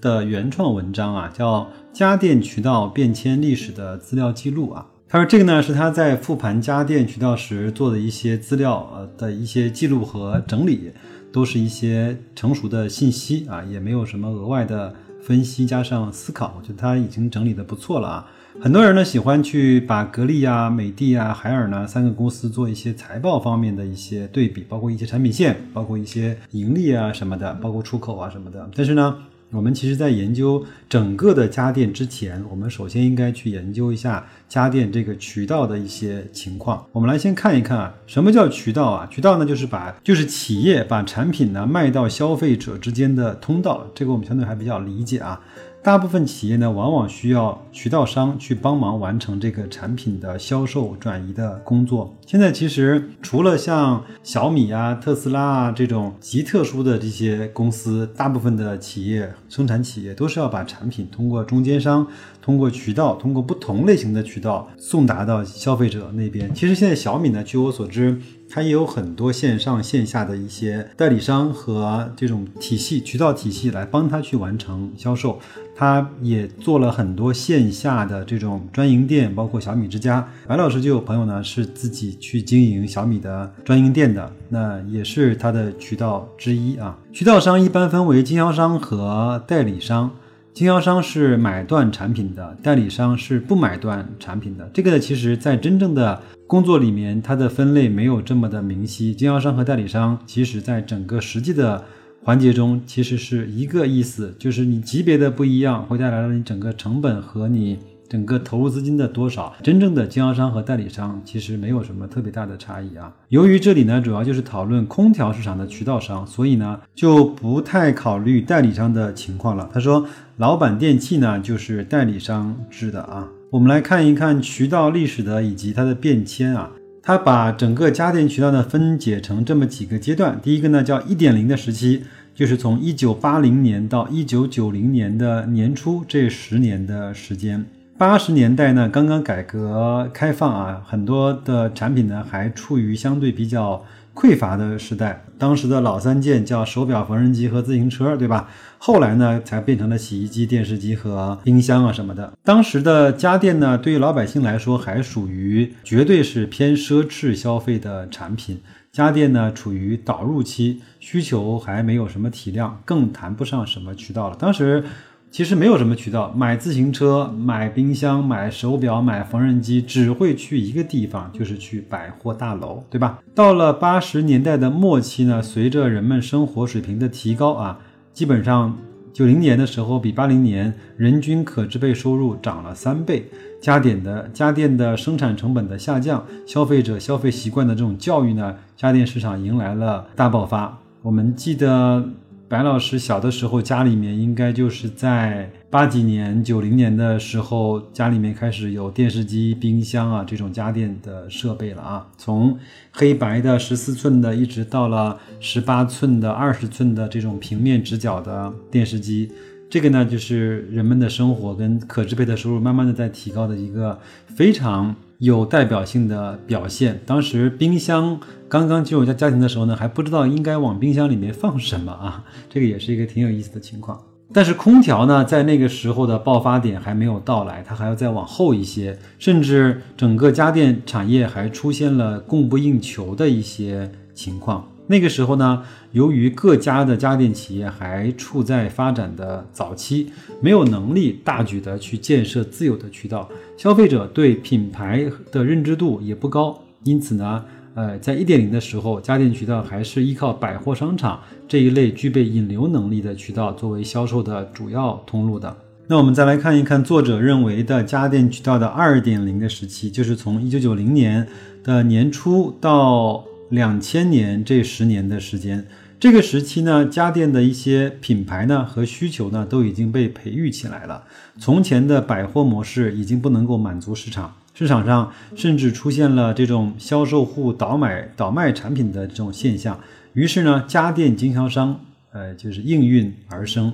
的原创文章啊，叫家电渠道变迁历史的资料记录啊。他说：“这个呢是他在复盘家电渠道时做的一些资料呃的一些记录和整理，都是一些成熟的信息啊，也没有什么额外的分析加上思考。我觉得他已经整理的不错了啊。很多人呢喜欢去把格力啊、美的啊、海尔呢三个公司做一些财报方面的一些对比，包括一些产品线，包括一些盈利啊什么的，包括出口啊什么的。但是呢。”我们其实，在研究整个的家电之前，我们首先应该去研究一下家电这个渠道的一些情况。我们来先看一看啊，什么叫渠道啊？渠道呢，就是把就是企业把产品呢卖到消费者之间的通道。这个我们相对还比较理解啊。大部分企业呢，往往需要渠道商去帮忙完成这个产品的销售转移的工作。现在其实除了像小米啊、特斯拉啊这种极特殊的这些公司，大部分的企业、生产企业都是要把产品通过中间商、通过渠道、通过不同类型的渠道送达到消费者那边。其实现在小米呢，据我所知。它也有很多线上线下的一些代理商和这种体系渠道体系来帮他去完成销售。他也做了很多线下的这种专营店，包括小米之家。白老师就有朋友呢是自己去经营小米的专营店的，那也是他的渠道之一啊。渠道商一般分为经销商和代理商。经销商是买断产品的，代理商是不买断产品的。这个呢，其实在真正的工作里面，它的分类没有这么的明晰。经销商和代理商，其实在整个实际的环节中，其实是一个意思，就是你级别的不一样，会带来了你整个成本和你。整个投入资金的多少，真正的经销商和代理商其实没有什么特别大的差异啊。由于这里呢主要就是讨论空调市场的渠道商，所以呢就不太考虑代理商的情况了。他说，老板电器呢就是代理商制的啊。我们来看一看渠道历史的以及它的变迁啊。他把整个家电渠道呢分解成这么几个阶段。第一个呢叫一点零的时期，就是从一九八零年到一九九零年的年初这十年的时间。八十年代呢，刚刚改革开放啊，很多的产品呢还处于相对比较匮乏的时代。当时的老三件叫手表、缝纫机和自行车，对吧？后来呢才变成了洗衣机、电视机和冰箱啊什么的。当时的家电呢，对于老百姓来说还属于绝对是偏奢侈消费的产品。家电呢处于导入期，需求还没有什么体量，更谈不上什么渠道了。当时。其实没有什么渠道，买自行车、买冰箱、买手表、买缝纫机，只会去一个地方，就是去百货大楼，对吧？到了八十年代的末期呢，随着人们生活水平的提高啊，基本上九零年的时候比八零年人均可支配收入涨了三倍，家电的家电的生产成本的下降，消费者消费习惯的这种教育呢，家电市场迎来了大爆发。我们记得。白老师小的时候，家里面应该就是在八几年、九零年的时候，家里面开始有电视机、冰箱啊这种家电的设备了啊。从黑白的十四寸的，一直到了十八寸的、二十寸的这种平面直角的电视机，这个呢，就是人们的生活跟可支配的收入慢慢的在提高的一个非常。有代表性的表现。当时冰箱刚刚进入家家庭的时候呢，还不知道应该往冰箱里面放什么啊，这个也是一个挺有意思的情况。但是空调呢，在那个时候的爆发点还没有到来，它还要再往后一些，甚至整个家电产业还出现了供不应求的一些情况。那个时候呢，由于各家的家电企业还处在发展的早期，没有能力大举的去建设自有的渠道，消费者对品牌的认知度也不高，因此呢，呃，在一点零的时候，家电渠道还是依靠百货商场这一类具备引流能力的渠道作为销售的主要通路的。那我们再来看一看作者认为的家电渠道的二点零的时期，就是从一九九零年的年初到。两千年这十年的时间，这个时期呢，家电的一些品牌呢和需求呢都已经被培育起来了。从前的百货模式已经不能够满足市场，市场上甚至出现了这种销售户倒买倒卖产品的这种现象。于是呢，家电经销商呃就是应运而生。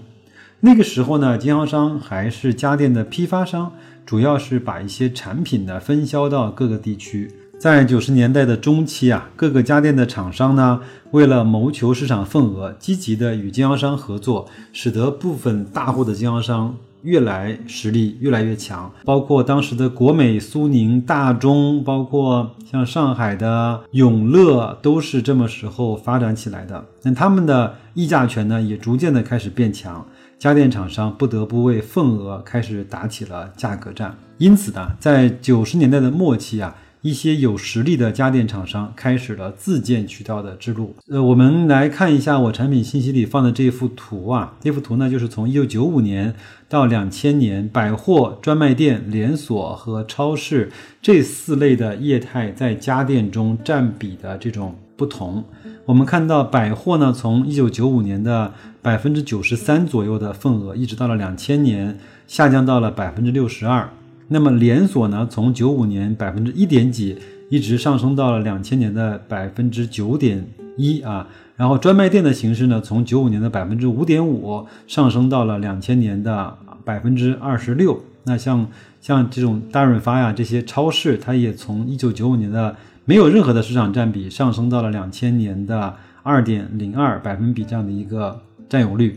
那个时候呢，经销商还是家电的批发商，主要是把一些产品呢分销到各个地区。在九十年代的中期啊，各个家电的厂商呢，为了谋求市场份额，积极的与经销商合作，使得部分大户的经销商越来实力越来越强。包括当时的国美、苏宁、大中，包括像上海的永乐，都是这么时候发展起来的。那他们的议价权呢，也逐渐的开始变强，家电厂商不得不为份额开始打起了价格战。因此呢，在九十年代的末期啊。一些有实力的家电厂商开始了自建渠道的之路。呃，我们来看一下我产品信息里放的这一幅图啊，这幅图呢就是从一九九五年到两千年，百货、专卖店、连锁和超市这四类的业态在家电中占比的这种不同。我们看到百货呢，从一九九五年的百分之九十三左右的份额，一直到了两千年下降到了百分之六十二。那么连锁呢，从九五年百分之一点几，一直上升到了两千年的百分之九点一啊。然后专卖店的形式呢，从九五年的百分之五点五上升到了两千年的百分之二十六。那像像这种大润发呀这些超市，它也从一九九五年的没有任何的市场占比，上升到了两千年的二点零二百分比这样的一个占有率。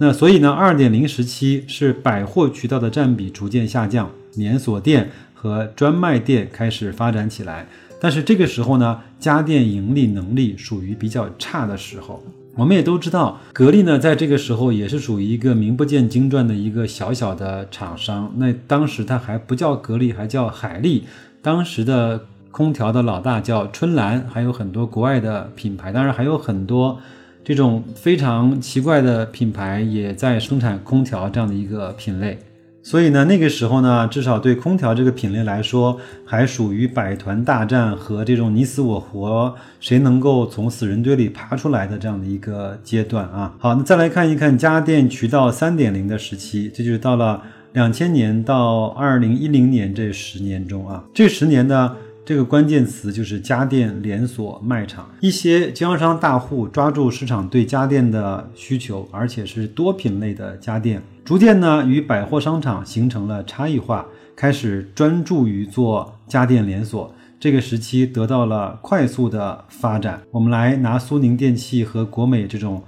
那所以呢，二点零时期是百货渠道的占比逐渐下降。连锁店和专卖店开始发展起来，但是这个时候呢，家电盈利能力属于比较差的时候。我们也都知道，格力呢，在这个时候也是属于一个名不见经传的一个小小的厂商。那当时它还不叫格力，还叫海力。当时的空调的老大叫春兰，还有很多国外的品牌，当然还有很多这种非常奇怪的品牌也在生产空调这样的一个品类。所以呢，那个时候呢，至少对空调这个品类来说，还属于百团大战和这种你死我活，谁能够从死人堆里爬出来的这样的一个阶段啊。好，那再来看一看家电渠道三点零的时期，这就是到了两千年到二零一零年这十年中啊，这十年呢。这个关键词就是家电连锁卖场，一些经销商大户抓住市场对家电的需求，而且是多品类的家电，逐渐呢与百货商场形成了差异化，开始专注于做家电连锁。这个时期得到了快速的发展。我们来拿苏宁电器和国美这种，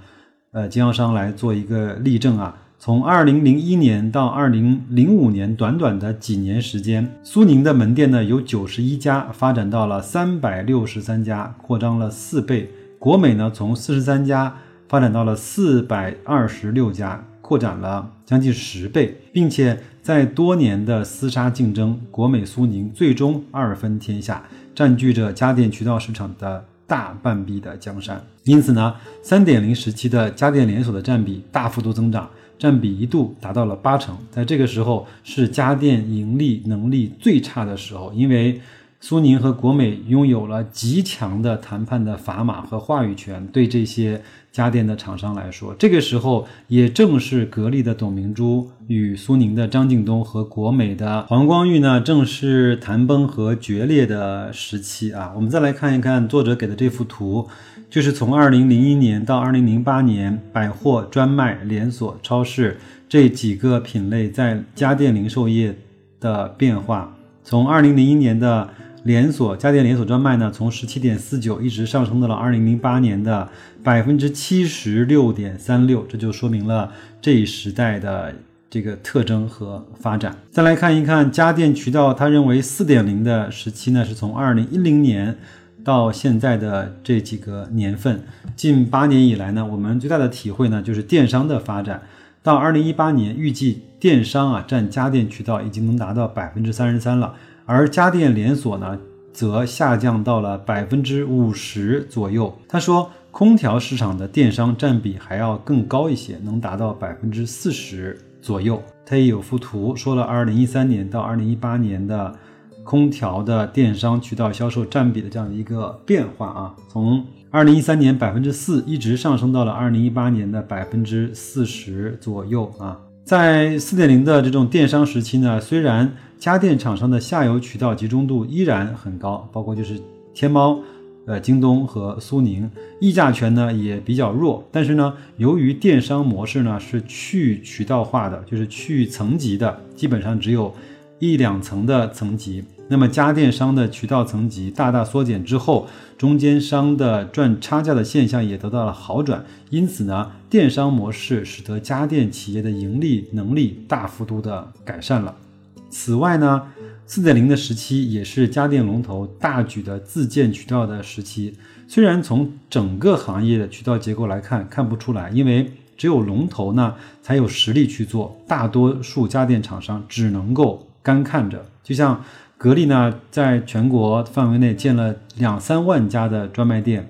呃经销商来做一个例证啊。从二零零一年到二零零五年，短短的几年时间，苏宁的门店呢由九十一家发展到了三百六十三家，扩张了四倍。国美呢从四十三家发展到了四百二十六家，扩展了将近十倍，并且在多年的厮杀竞争，国美苏宁最终二分天下，占据着家电渠道市场的大半壁的江山。因此呢，三点零时期的家电连锁的占比大幅度增长。占比一度达到了八成，在这个时候是家电盈利能力最差的时候，因为苏宁和国美拥有了极强的谈判的砝码和话语权，对这些家电的厂商来说，这个时候也正是格力的董明珠与苏宁的张近东和国美的黄光裕呢，正是谈崩和决裂的时期啊。我们再来看一看作者给的这幅图。就是从二零零一年到二零零八年，百货、专卖、连锁、超市这几个品类在家电零售业的变化。从二零零一年的连锁家电连锁专卖呢，从十七点四九一直上升到了二零零八年的百分之七十六点三六，这就说明了这一时代的这个特征和发展。再来看一看家电渠道，他认为四点零的时期呢，是从二零一零年。到现在的这几个年份，近八年以来呢，我们最大的体会呢，就是电商的发展。到二零一八年，预计电商啊占家电渠道已经能达到百分之三十三了，而家电连锁呢，则下降到了百分之五十左右。他说，空调市场的电商占比还要更高一些，能达到百分之四十左右。他也有幅图说了，二零一三年到二零一八年的。空调的电商渠道销售占比的这样的一个变化啊，从二零一三年百分之四，一直上升到了二零一八年的百分之四十左右啊。在四点零的这种电商时期呢，虽然家电厂商的下游渠道集中度依然很高，包括就是天猫。呃，京东和苏宁议价权呢也比较弱，但是呢，由于电商模式呢是去渠道化的，就是去层级的，基本上只有一两层的层级。那么家电商的渠道层级大大缩减之后，中间商的赚差价的现象也得到了好转。因此呢，电商模式使得家电企业的盈利能力大幅度的改善了。此外呢。四点零的时期也是家电龙头大举的自建渠道的时期。虽然从整个行业的渠道结构来看看不出来，因为只有龙头呢才有实力去做，大多数家电厂商只能够干看着。就像格力呢，在全国范围内建了两三万家的专卖店，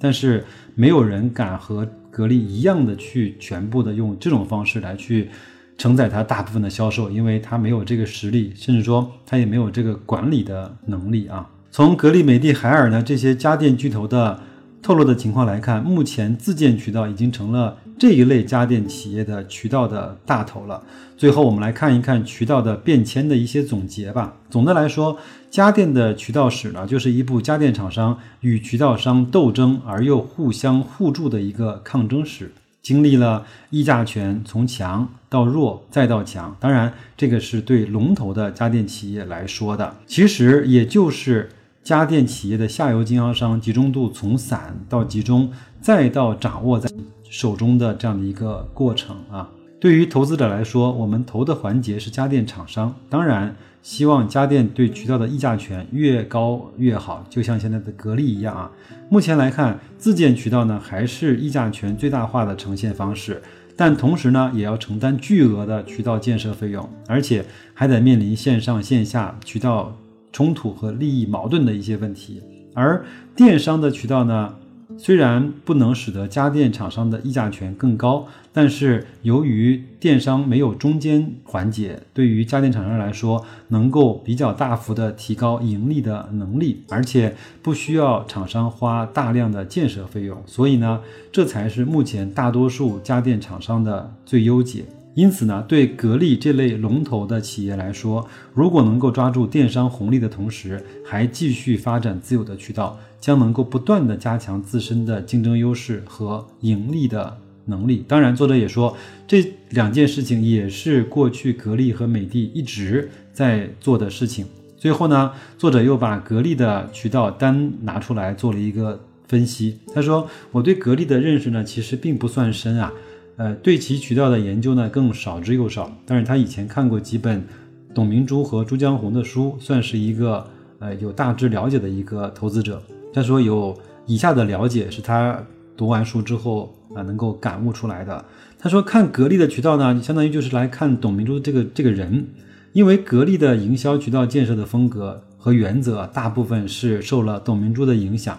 但是没有人敢和格力一样的去全部的用这种方式来去。承载它大部分的销售，因为它没有这个实力，甚至说它也没有这个管理的能力啊。从格力、美的、海尔呢这些家电巨头的透露的情况来看，目前自建渠道已经成了这一类家电企业的渠道的大头了。最后，我们来看一看渠道的变迁的一些总结吧。总的来说，家电的渠道史呢，就是一部家电厂商与渠道商斗争而又互相互助的一个抗争史。经历了议价权从强到弱再到强，当然这个是对龙头的家电企业来说的，其实也就是家电企业的下游经销商集中度从散到集中再到掌握在手中的这样的一个过程啊。对于投资者来说，我们投的环节是家电厂商，当然。希望家电对渠道的议价权越高越好，就像现在的格力一样啊。目前来看，自建渠道呢还是议价权最大化的呈现方式，但同时呢也要承担巨额的渠道建设费用，而且还得面临线上线下渠道冲突和利益矛盾的一些问题。而电商的渠道呢？虽然不能使得家电厂商的议价权更高，但是由于电商没有中间环节，对于家电厂商来说，能够比较大幅的提高盈利的能力，而且不需要厂商花大量的建设费用，所以呢，这才是目前大多数家电厂商的最优解。因此呢，对格力这类龙头的企业来说，如果能够抓住电商红利的同时，还继续发展自有的渠道，将能够不断的加强自身的竞争优势和盈利的能力。当然，作者也说，这两件事情也是过去格力和美的一直在做的事情。最后呢，作者又把格力的渠道单拿出来做了一个分析。他说：“我对格力的认识呢，其实并不算深啊。”呃，对其渠道的研究呢更少之又少，但是他以前看过几本董明珠和朱江红的书，算是一个呃有大致了解的一个投资者。他说有以下的了解是他读完书之后啊能够感悟出来的。他说看格力的渠道呢，相当于就是来看董明珠这个这个人，因为格力的营销渠道建设的风格和原则大部分是受了董明珠的影响。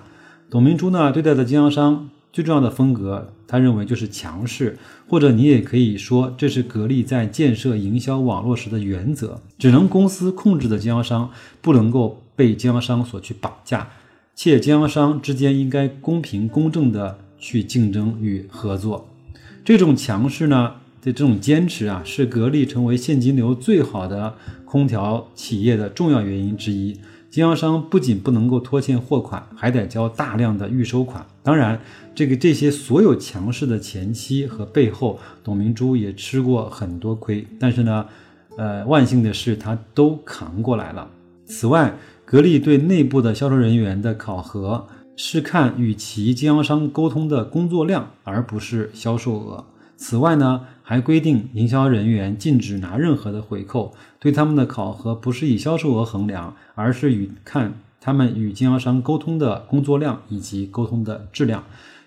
董明珠呢对待的经销商。最重要的风格，他认为就是强势，或者你也可以说，这是格力在建设营销网络时的原则。只能公司控制的经销商，不能够被经销商所去绑架，且经销商之间应该公平公正的去竞争与合作。这种强势呢的这种坚持啊，是格力成为现金流最好的空调企业的重要原因之一。经销商不仅不能够拖欠货款，还得交大量的预收款。当然，这个这些所有强势的前期和背后，董明珠也吃过很多亏。但是呢，呃，万幸的是，他都扛过来了。此外，格力对内部的销售人员的考核是看与其经销商沟通的工作量，而不是销售额。此外呢，还规定营销人员禁止拿任何的回扣，对他们的考核不是以销售额衡量，而是与看他们与经销商沟通的工作量以及沟通的质量。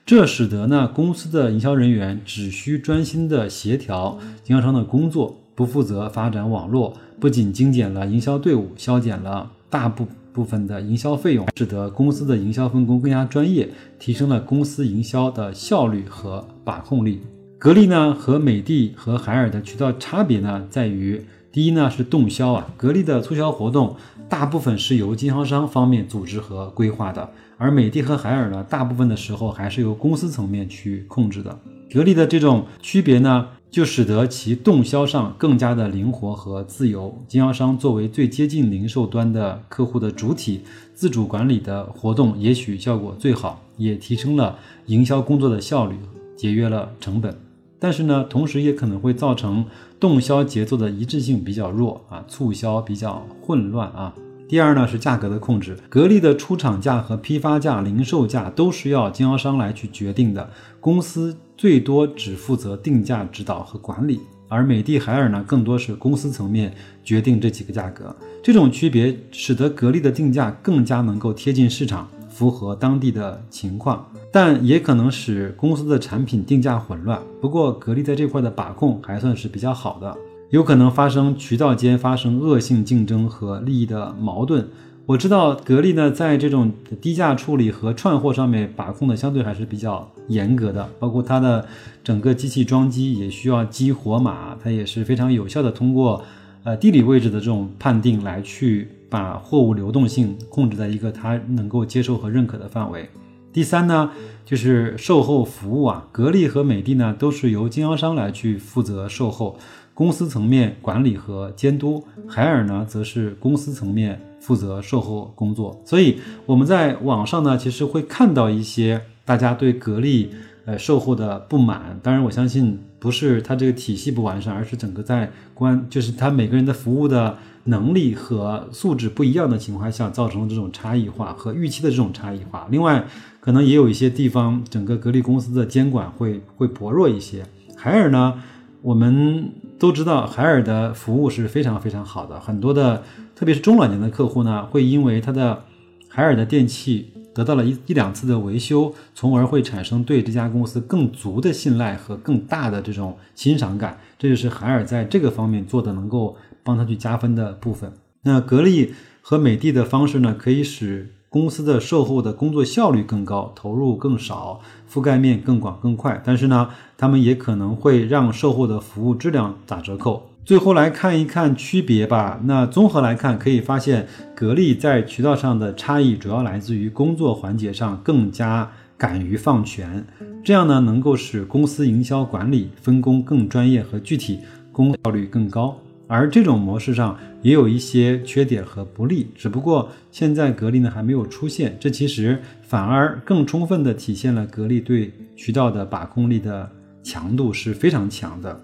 这使得呢，公司的营销人员只需专心的协调经销商的工作，不负责发展网络，不仅精简了营销队伍，削减了大部部分的营销费用，使得公司的营销分工更加专业，提升了公司营销的效率和把控力。格力呢和美的和海尔的渠道差别呢，在于第一呢是动销啊，格力的促销活动大部分是由经销商方面组织和规划的，而美的和海尔呢，大部分的时候还是由公司层面去控制的。格力的这种区别呢，就使得其动销上更加的灵活和自由。经销商作为最接近零售端的客户的主体，自主管理的活动也许效果最好，也提升了营销工作的效率，节约了成本。但是呢，同时也可能会造成动销节奏的一致性比较弱啊，促销比较混乱啊。第二呢是价格的控制，格力的出厂价和批发价、零售价都是要经销商来去决定的，公司最多只负责定价指导和管理，而美的、海尔呢更多是公司层面决定这几个价格。这种区别使得格力的定价更加能够贴近市场，符合当地的情况。但也可能使公司的产品定价混乱。不过，格力在这块的把控还算是比较好的，有可能发生渠道间发生恶性竞争和利益的矛盾。我知道格力呢，在这种低价处理和串货上面把控的相对还是比较严格的，包括它的整个机器装机也需要激活码，它也是非常有效的通过呃地理位置的这种判定来去把货物流动性控制在一个他能够接受和认可的范围。第三呢，就是售后服务啊，格力和美的呢都是由经销商来去负责售后，公司层面管理和监督；海尔呢则是公司层面负责售后工作。所以我们在网上呢，其实会看到一些大家对格力售后的不满。当然，我相信不是它这个体系不完善，而是整个在关，就是它每个人的服务的能力和素质不一样的情况下，造成了这种差异化和预期的这种差异化。另外，可能也有一些地方，整个格力公司的监管会会薄弱一些。海尔呢，我们都知道，海尔的服务是非常非常好的，很多的，特别是中老年的客户呢，会因为它的海尔的电器得到了一一两次的维修，从而会产生对这家公司更足的信赖和更大的这种欣赏感。这就是海尔在这个方面做的能够帮他去加分的部分。那格力和美的的方式呢，可以使。公司的售后的工作效率更高，投入更少，覆盖面更广更快。但是呢，他们也可能会让售后的服务质量打折扣。最后来看一看区别吧。那综合来看，可以发现格力在渠道上的差异主要来自于工作环节上更加敢于放权，这样呢能够使公司营销管理分工更专业和具体，工效率更高。而这种模式上也有一些缺点和不利，只不过现在格力呢还没有出现，这其实反而更充分的体现了格力对渠道的把控力的强度是非常强的。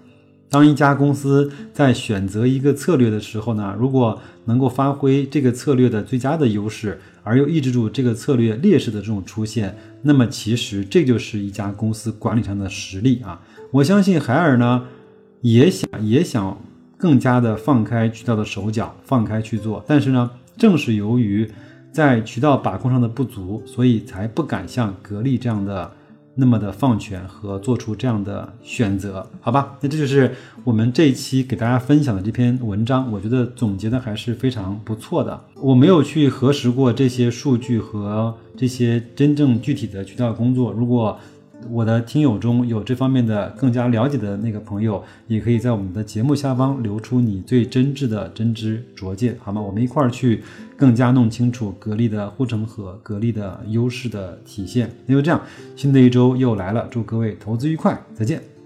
当一家公司在选择一个策略的时候呢，如果能够发挥这个策略的最佳的优势，而又抑制住这个策略劣势的这种出现，那么其实这就是一家公司管理上的实力啊！我相信海尔呢也想也想。更加的放开渠道的手脚，放开去做。但是呢，正是由于在渠道把控上的不足，所以才不敢像格力这样的那么的放权和做出这样的选择，好吧？那这就是我们这一期给大家分享的这篇文章，我觉得总结的还是非常不错的。我没有去核实过这些数据和这些真正具体的渠道工作，如果。我的听友中有这方面的更加了解的那个朋友，也可以在我们的节目下方留出你最真挚的真知灼见，好吗？我们一块儿去更加弄清楚格力的护城河、格力的优势的体现。那就这样，新的一周又来了，祝各位投资愉快，再见。